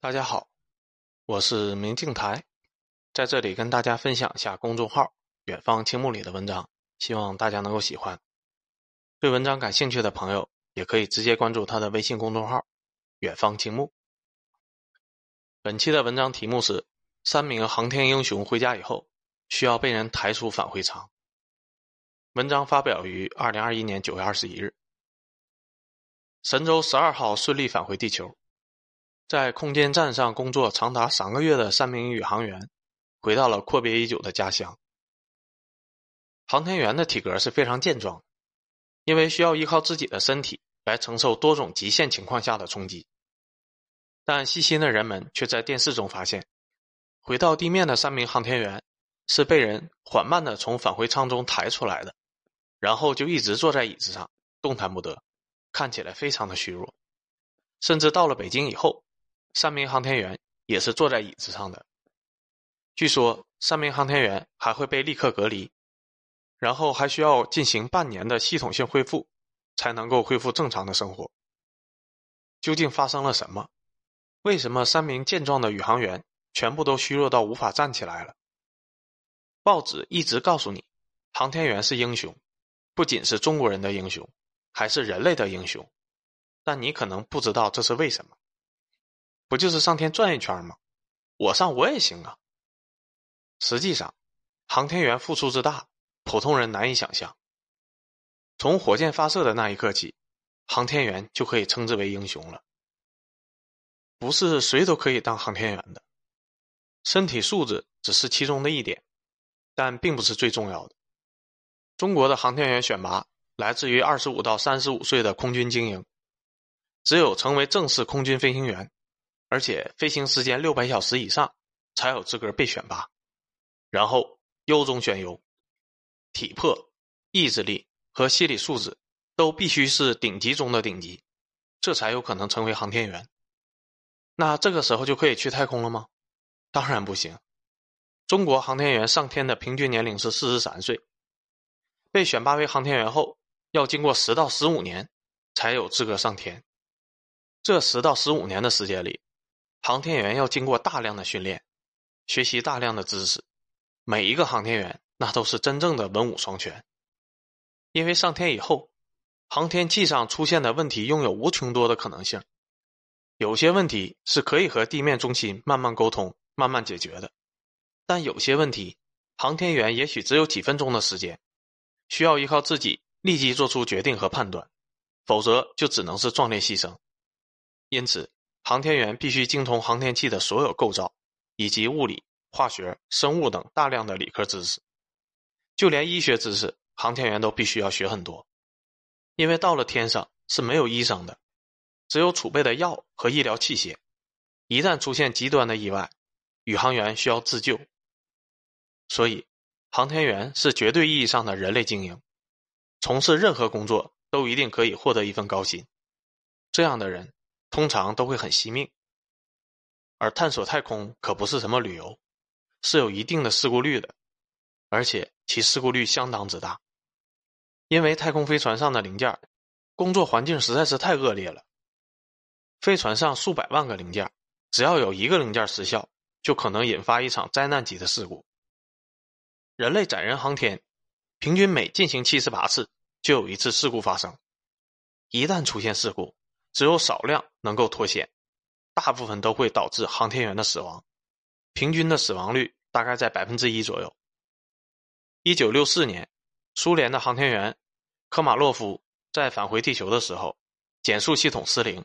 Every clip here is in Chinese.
大家好，我是明镜台，在这里跟大家分享一下公众号“远方青木”里的文章，希望大家能够喜欢。对文章感兴趣的朋友，也可以直接关注他的微信公众号“远方青木”。本期的文章题目是：三名航天英雄回家以后，需要被人抬出返回舱。文章发表于二零二一年九月二十一日。神舟十二号顺利返回地球。在空间站上工作长达三个月的三名宇航员，回到了阔别已久的家乡。航天员的体格是非常健壮，因为需要依靠自己的身体来承受多种极限情况下的冲击。但细心的人们却在电视中发现，回到地面的三名航天员是被人缓慢的从返回舱中抬出来的，然后就一直坐在椅子上动弹不得，看起来非常的虚弱，甚至到了北京以后。三名航天员也是坐在椅子上的。据说，三名航天员还会被立刻隔离，然后还需要进行半年的系统性恢复，才能够恢复正常的生活。究竟发生了什么？为什么三名健壮的宇航员全部都虚弱到无法站起来了？报纸一直告诉你，航天员是英雄，不仅是中国人的英雄，还是人类的英雄。但你可能不知道这是为什么。不就是上天转一圈吗？我上我也行啊。实际上，航天员付出之大，普通人难以想象。从火箭发射的那一刻起，航天员就可以称之为英雄了。不是谁都可以当航天员的，身体素质只是其中的一点，但并不是最重要的。中国的航天员选拔来自于二十五到三十五岁的空军精英，只有成为正式空军飞行员。而且飞行时间六百小时以上，才有资格被选拔。然后优中选优，体魄、意志力和心理素质都必须是顶级中的顶级，这才有可能成为航天员。那这个时候就可以去太空了吗？当然不行。中国航天员上天的平均年龄是四十三岁，被选拔为航天员后，要经过十到十五年才有资格上天。这十到十五年的时间里，航天员要经过大量的训练，学习大量的知识，每一个航天员那都是真正的文武双全。因为上天以后，航天器上出现的问题拥有无穷多的可能性，有些问题是可以和地面中心慢慢沟通、慢慢解决的，但有些问题，航天员也许只有几分钟的时间，需要依靠自己立即做出决定和判断，否则就只能是壮烈牺牲。因此。航天员必须精通航天器的所有构造，以及物理、化学、生物等大量的理科知识，就连医学知识，航天员都必须要学很多。因为到了天上是没有医生的，只有储备的药和医疗器械，一旦出现极端的意外，宇航员需要自救。所以，航天员是绝对意义上的人类精英，从事任何工作都一定可以获得一份高薪。这样的人。通常都会很惜命，而探索太空可不是什么旅游，是有一定的事故率的，而且其事故率相当之大。因为太空飞船上的零件，工作环境实在是太恶劣了。飞船上数百万个零件，只要有一个零件失效，就可能引发一场灾难级的事故。人类载人航天，平均每进行七十八次，就有一次事故发生。一旦出现事故，只有少量能够脱险，大部分都会导致航天员的死亡，平均的死亡率大概在百分之一左右。一九六四年，苏联的航天员科马洛夫在返回地球的时候，减速系统失灵，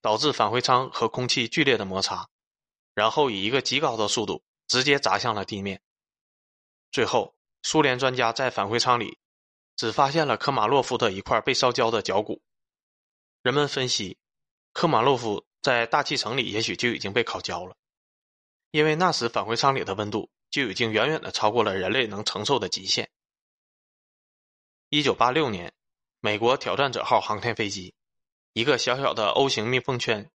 导致返回舱和空气剧烈的摩擦，然后以一个极高的速度直接砸向了地面。最后，苏联专家在返回舱里只发现了科马洛夫的一块被烧焦的脚骨。人们分析，科马洛夫在大气层里也许就已经被烤焦了，因为那时返回舱里的温度就已经远远的超过了人类能承受的极限。一九八六年，美国挑战者号航天飞机，一个小小的 O 型密封圈，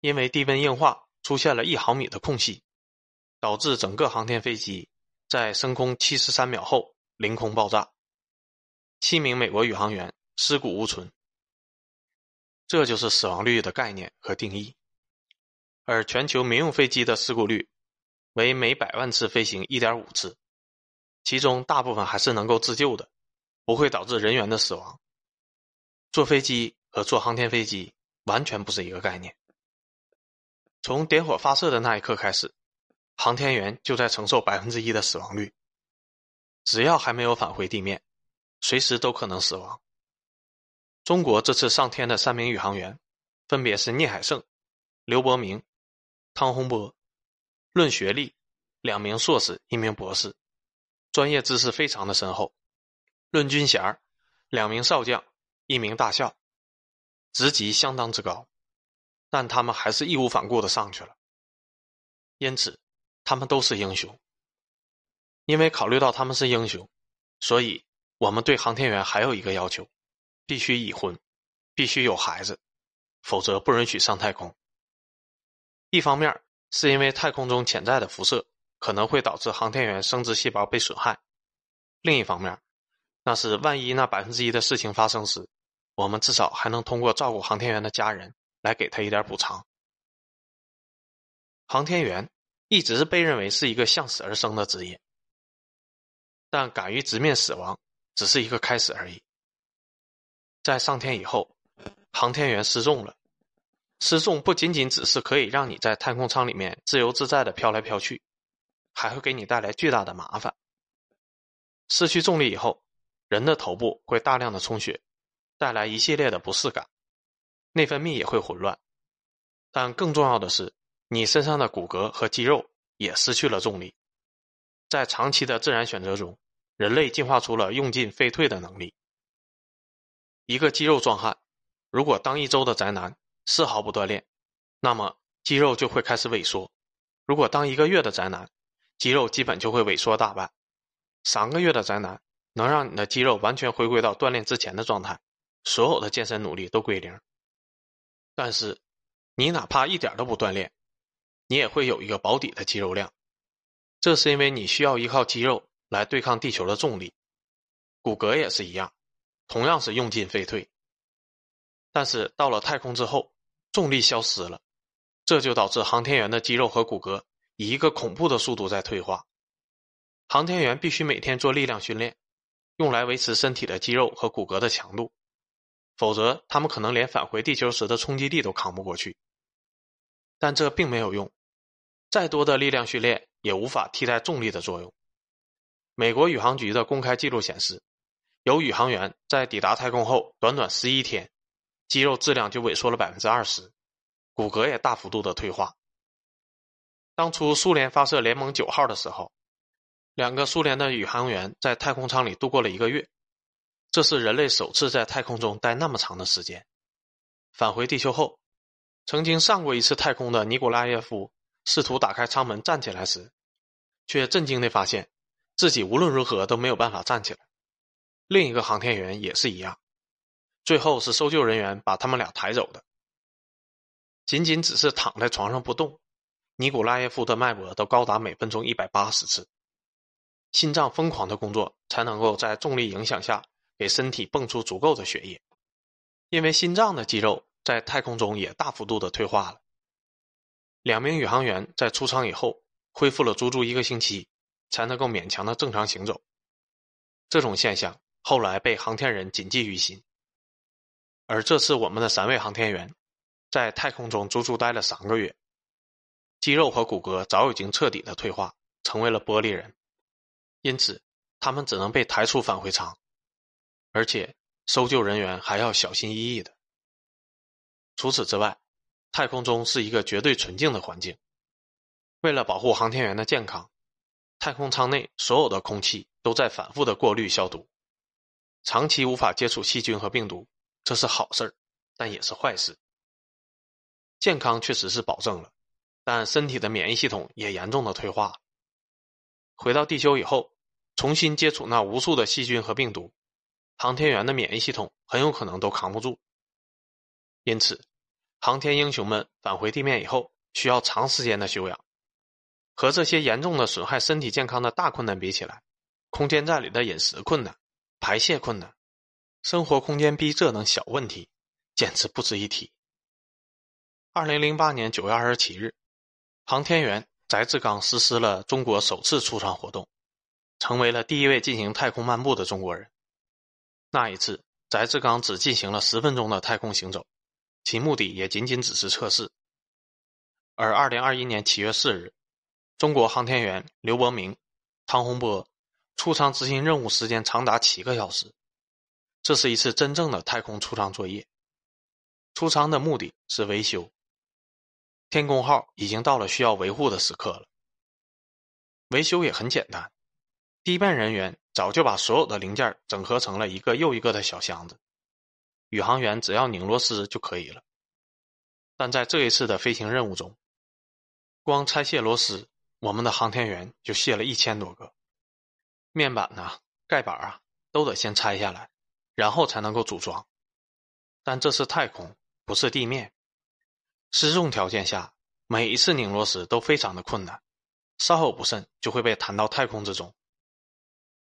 因为低温硬化出现了一毫米的空隙，导致整个航天飞机在升空七十三秒后凌空爆炸，七名美国宇航员尸骨无存。这就是死亡率的概念和定义，而全球民用飞机的事故率为每百万次飞行一点五次，其中大部分还是能够自救的，不会导致人员的死亡。坐飞机和坐航天飞机完全不是一个概念。从点火发射的那一刻开始，航天员就在承受百分之一的死亡率。只要还没有返回地面，随时都可能死亡。中国这次上天的三名宇航员，分别是聂海胜、刘伯明、汤洪波。论学历，两名硕士，一名博士，专业知识非常的深厚。论军衔，两名少将，一名大校，职级相当之高。但他们还是义无反顾的上去了。因此，他们都是英雄。因为考虑到他们是英雄，所以我们对航天员还有一个要求：必须已婚，必须有孩子，否则不允许上太空。一方面是因为太空中潜在的辐射可能会导致航天员生殖细胞被损害；另一方面，那是万一那百分之一的事情发生时，我们至少还能通过照顾航天员的家人来给他一点补偿。航天员一直被认为是一个向死而生的职业。但敢于直面死亡，只是一个开始而已。在上天以后，航天员失重了。失重不仅仅只是可以让你在太空舱里面自由自在的飘来飘去，还会给你带来巨大的麻烦。失去重力以后，人的头部会大量的充血，带来一系列的不适感，内分泌也会混乱。但更重要的是，你身上的骨骼和肌肉也失去了重力。在长期的自然选择中，人类进化出了用进废退的能力。一个肌肉壮汉，如果当一周的宅男，丝毫不锻炼，那么肌肉就会开始萎缩；如果当一个月的宅男，肌肉基本就会萎缩大半；三个月的宅男能让你的肌肉完全回归到锻炼之前的状态，所有的健身努力都归零。但是，你哪怕一点都不锻炼，你也会有一个保底的肌肉量。这是因为你需要依靠肌肉来对抗地球的重力，骨骼也是一样，同样是用进废退。但是到了太空之后，重力消失了，这就导致航天员的肌肉和骨骼以一个恐怖的速度在退化。航天员必须每天做力量训练，用来维持身体的肌肉和骨骼的强度，否则他们可能连返回地球时的冲击力都扛不过去。但这并没有用，再多的力量训练。也无法替代重力的作用。美国宇航局的公开记录显示，有宇航员在抵达太空后，短短十一天，肌肉质量就萎缩了百分之二十，骨骼也大幅度的退化。当初苏联发射联盟九号的时候，两个苏联的宇航员在太空舱里度过了一个月，这是人类首次在太空中待那么长的时间。返回地球后，曾经上过一次太空的尼古拉耶夫。试图打开舱门站起来时，却震惊地发现，自己无论如何都没有办法站起来。另一个航天员也是一样，最后是搜救人员把他们俩抬走的。仅仅只是躺在床上不动，尼古拉耶夫的脉搏都高达每分钟一百八十次，心脏疯狂的工作才能够在重力影响下给身体泵出足够的血液，因为心脏的肌肉在太空中也大幅度的退化了。两名宇航员在出舱以后恢复了足足一个星期，才能够勉强的正常行走。这种现象后来被航天人谨记于心。而这次我们的三位航天员在太空中足足待了三个月，肌肉和骨骼早已经彻底的退化，成为了玻璃人。因此，他们只能被抬出返回舱，而且搜救人员还要小心翼翼的。除此之外。太空中是一个绝对纯净的环境。为了保护航天员的健康，太空舱内所有的空气都在反复的过滤消毒。长期无法接触细菌和病毒，这是好事儿，但也是坏事。健康确实是保证了，但身体的免疫系统也严重的退化。回到地球以后，重新接触那无数的细菌和病毒，航天员的免疫系统很有可能都扛不住。因此。航天英雄们返回地面以后，需要长时间的休养。和这些严重的损害身体健康的大困难比起来，空间站里的饮食困难、排泄困难、生活空间逼仄等小问题，简直不值一提。二零零八年九月二十七日，航天员翟志刚实施了中国首次出舱活动，成为了第一位进行太空漫步的中国人。那一次，翟志刚只进行了十分钟的太空行走，其目的也仅仅只是测试。而二零二一年七月四日，中国航天员刘伯明、汤洪波出舱执行任务时间长达七个小时，这是一次真正的太空出舱作业。出舱的目的是维修。天宫号已经到了需要维护的时刻了。维修也很简单，地面人员早就把所有的零件整合成了一个又一个的小箱子，宇航员只要拧螺丝就可以了。但在这一次的飞行任务中，光拆卸螺丝，我们的航天员就卸了一千多个。面板呐、盖板啊，都得先拆下来，然后才能够组装。但这是太空，不是地面。失重条件下，每一次拧螺丝都非常的困难，稍有不慎就会被弹到太空之中，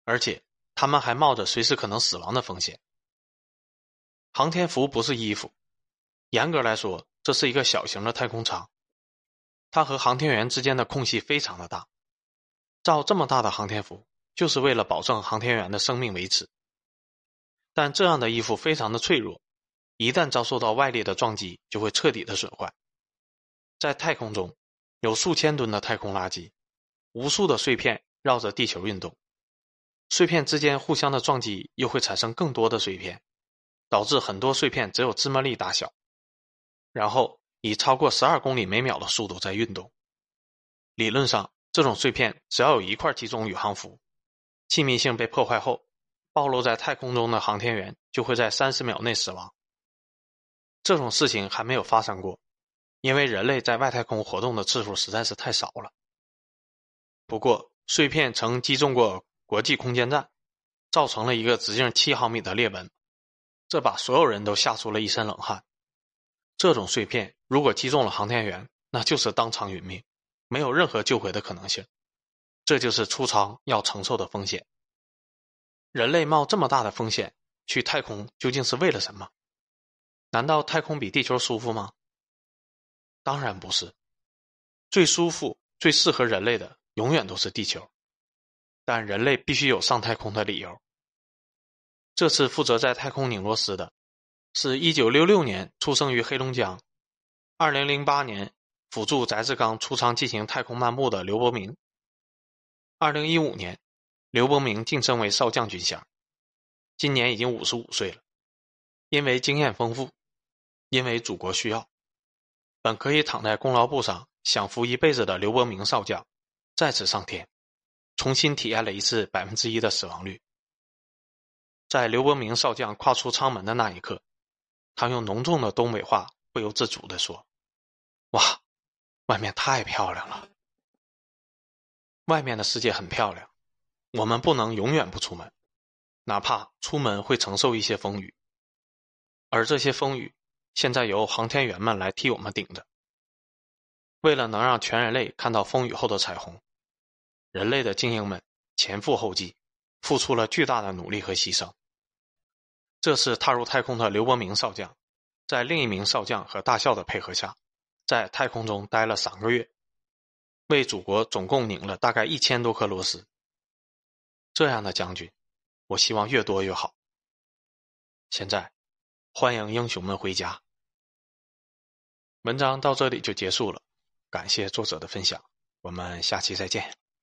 而且他们还冒着随时可能死亡的风险。航天服不是衣服，严格来说，这是一个小型的太空舱，它和航天员之间的空隙非常的大，造这么大的航天服就是为了保证航天员的生命维持。但这样的衣服非常的脆弱。一旦遭受到外力的撞击，就会彻底的损坏。在太空中，有数千吨的太空垃圾，无数的碎片绕着地球运动，碎片之间互相的撞击又会产生更多的碎片，导致很多碎片只有芝麻粒大小，然后以超过十二公里每秒的速度在运动。理论上，这种碎片只要有一块击中宇航服，气密性被破坏后，暴露在太空中的航天员就会在三十秒内死亡。这种事情还没有发生过，因为人类在外太空活动的次数实在是太少了。不过，碎片曾击中过国际空间站，造成了一个直径七毫米的裂纹，这把所有人都吓出了一身冷汗。这种碎片如果击中了航天员，那就是当场殒命，没有任何救回的可能性。这就是出舱要承受的风险。人类冒这么大的风险去太空，究竟是为了什么？难道太空比地球舒服吗？当然不是，最舒服、最适合人类的永远都是地球，但人类必须有上太空的理由。这次负责在太空拧螺丝的，是一九六六年出生于黑龙江，二零零八年辅助翟志刚出舱进行太空漫步的刘伯明。二零一五年，刘伯明晋升为少将军衔，今年已经五十五岁了，因为经验丰富。因为祖国需要，本可以躺在功劳簿上享福一辈子的刘伯明少将，再次上天，重新体验了一次百分之一的死亡率。在刘伯明少将跨出舱门的那一刻，他用浓重的东北话不由自主地说：“哇，外面太漂亮了！外面的世界很漂亮，我们不能永远不出门，哪怕出门会承受一些风雨，而这些风雨。”现在由航天员们来替我们顶着。为了能让全人类看到风雨后的彩虹，人类的精英们前赴后继，付出了巨大的努力和牺牲。这次踏入太空的刘伯明少将，在另一名少将和大校的配合下，在太空中待了三个月，为祖国总共拧了大概一千多颗螺丝。这样的将军，我希望越多越好。现在，欢迎英雄们回家。文章到这里就结束了，感谢作者的分享，我们下期再见。